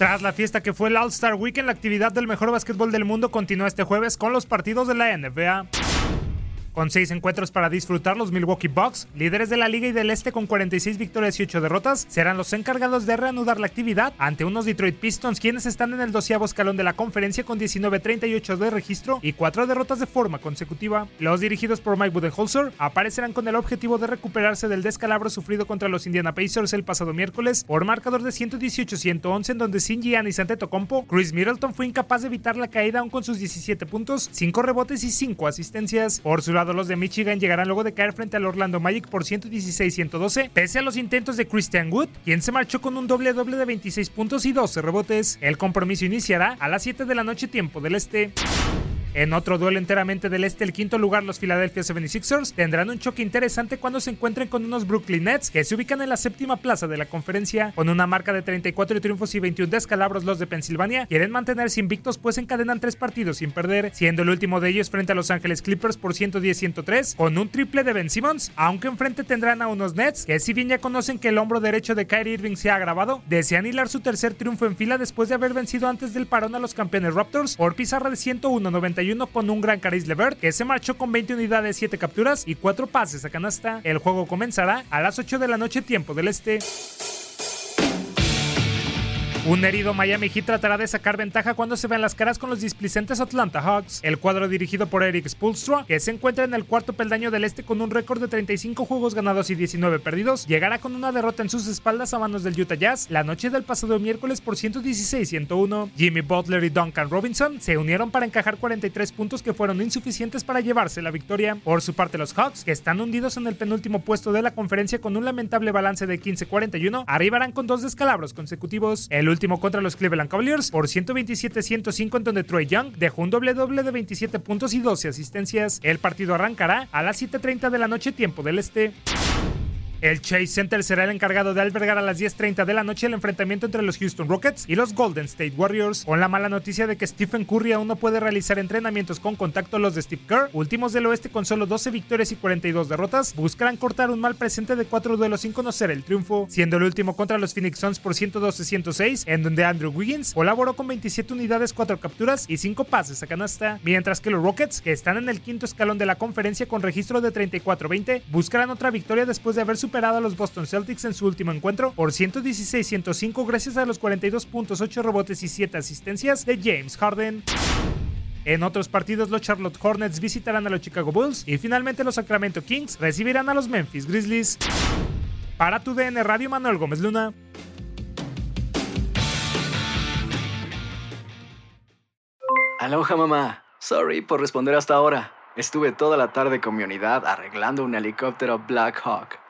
Tras la fiesta que fue el All-Star Weekend, la actividad del mejor básquetbol del mundo continúa este jueves con los partidos de la NBA. Con seis encuentros para disfrutar, los Milwaukee Bucks, líderes de la Liga y del Este con 46 victorias y 8 derrotas, serán los encargados de reanudar la actividad ante unos Detroit Pistons, quienes están en el doceavo escalón de la conferencia con 19-38 de registro y 4 derrotas de forma consecutiva. Los dirigidos por Mike Budenholzer aparecerán con el objetivo de recuperarse del descalabro sufrido contra los Indiana Pacers el pasado miércoles por marcador de 118-111 en donde sin Giannis Antetokounmpo, Chris Middleton fue incapaz de evitar la caída aún con sus 17 puntos, 5 rebotes y 5 asistencias. Por su lado, los de Michigan llegarán luego de caer frente al Orlando Magic por 116-112, pese a los intentos de Christian Wood, quien se marchó con un doble doble de 26 puntos y 12 rebotes. El compromiso iniciará a las 7 de la noche tiempo del este. En otro duelo enteramente del este, el quinto lugar, los Philadelphia 76ers tendrán un choque interesante cuando se encuentren con unos Brooklyn Nets que se ubican en la séptima plaza de la conferencia. Con una marca de 34 triunfos y 21 descalabros, los de Pensilvania quieren mantenerse invictos, pues encadenan tres partidos sin perder, siendo el último de ellos frente a Los Ángeles Clippers por 110-103, con un triple de Ben Simmons, aunque enfrente tendrán a unos Nets que, si bien ya conocen que el hombro derecho de Kyrie Irving se ha agravado, desean hilar su tercer triunfo en fila después de haber vencido antes del parón a los campeones Raptors por pizarra de 101-91 con un gran Caris Levert que se marchó con 20 unidades, 7 capturas y 4 pases a canasta. El juego comenzará a las 8 de la noche tiempo del este. Un herido Miami Heat tratará de sacar ventaja cuando se vean las caras con los displicentes Atlanta Hawks. El cuadro dirigido por Eric Spoelstra, que se encuentra en el cuarto peldaño del este con un récord de 35 juegos ganados y 19 perdidos, llegará con una derrota en sus espaldas a manos del Utah Jazz la noche del pasado miércoles por 116-101. Jimmy Butler y Duncan Robinson se unieron para encajar 43 puntos que fueron insuficientes para llevarse la victoria. Por su parte, los Hawks, que están hundidos en el penúltimo puesto de la conferencia con un lamentable balance de 15-41, arribarán con dos descalabros consecutivos. Último contra los Cleveland Cavaliers por 127-105 en donde Troy Young dejó un doble doble de 27 puntos y 12 asistencias. El partido arrancará a las 7.30 de la noche tiempo del este. El Chase Center será el encargado de albergar a las 10.30 de la noche el enfrentamiento entre los Houston Rockets y los Golden State Warriors, con la mala noticia de que Stephen Curry aún no puede realizar entrenamientos con contacto los de Steve Kerr, últimos del oeste con solo 12 victorias y 42 derrotas, buscarán cortar un mal presente de cuatro duelos sin conocer el triunfo, siendo el último contra los Phoenix Suns por 112-106, en donde Andrew Wiggins colaboró con 27 unidades, 4 capturas y 5 pases a canasta, mientras que los Rockets, que están en el quinto escalón de la conferencia con registro de 34-20, buscarán otra victoria después de haber superado a los Boston Celtics en su último encuentro por 116-105 gracias a los 42 puntos, 8 rebotes y 7 asistencias de James Harden. En otros partidos, los Charlotte Hornets visitarán a los Chicago Bulls y finalmente los Sacramento Kings recibirán a los Memphis Grizzlies. Para tu DN Radio, Manuel Gómez Luna. Aloha mamá. Sorry por responder hasta ahora. Estuve toda la tarde con mi unidad arreglando un helicóptero Black Hawk.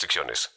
restricciones.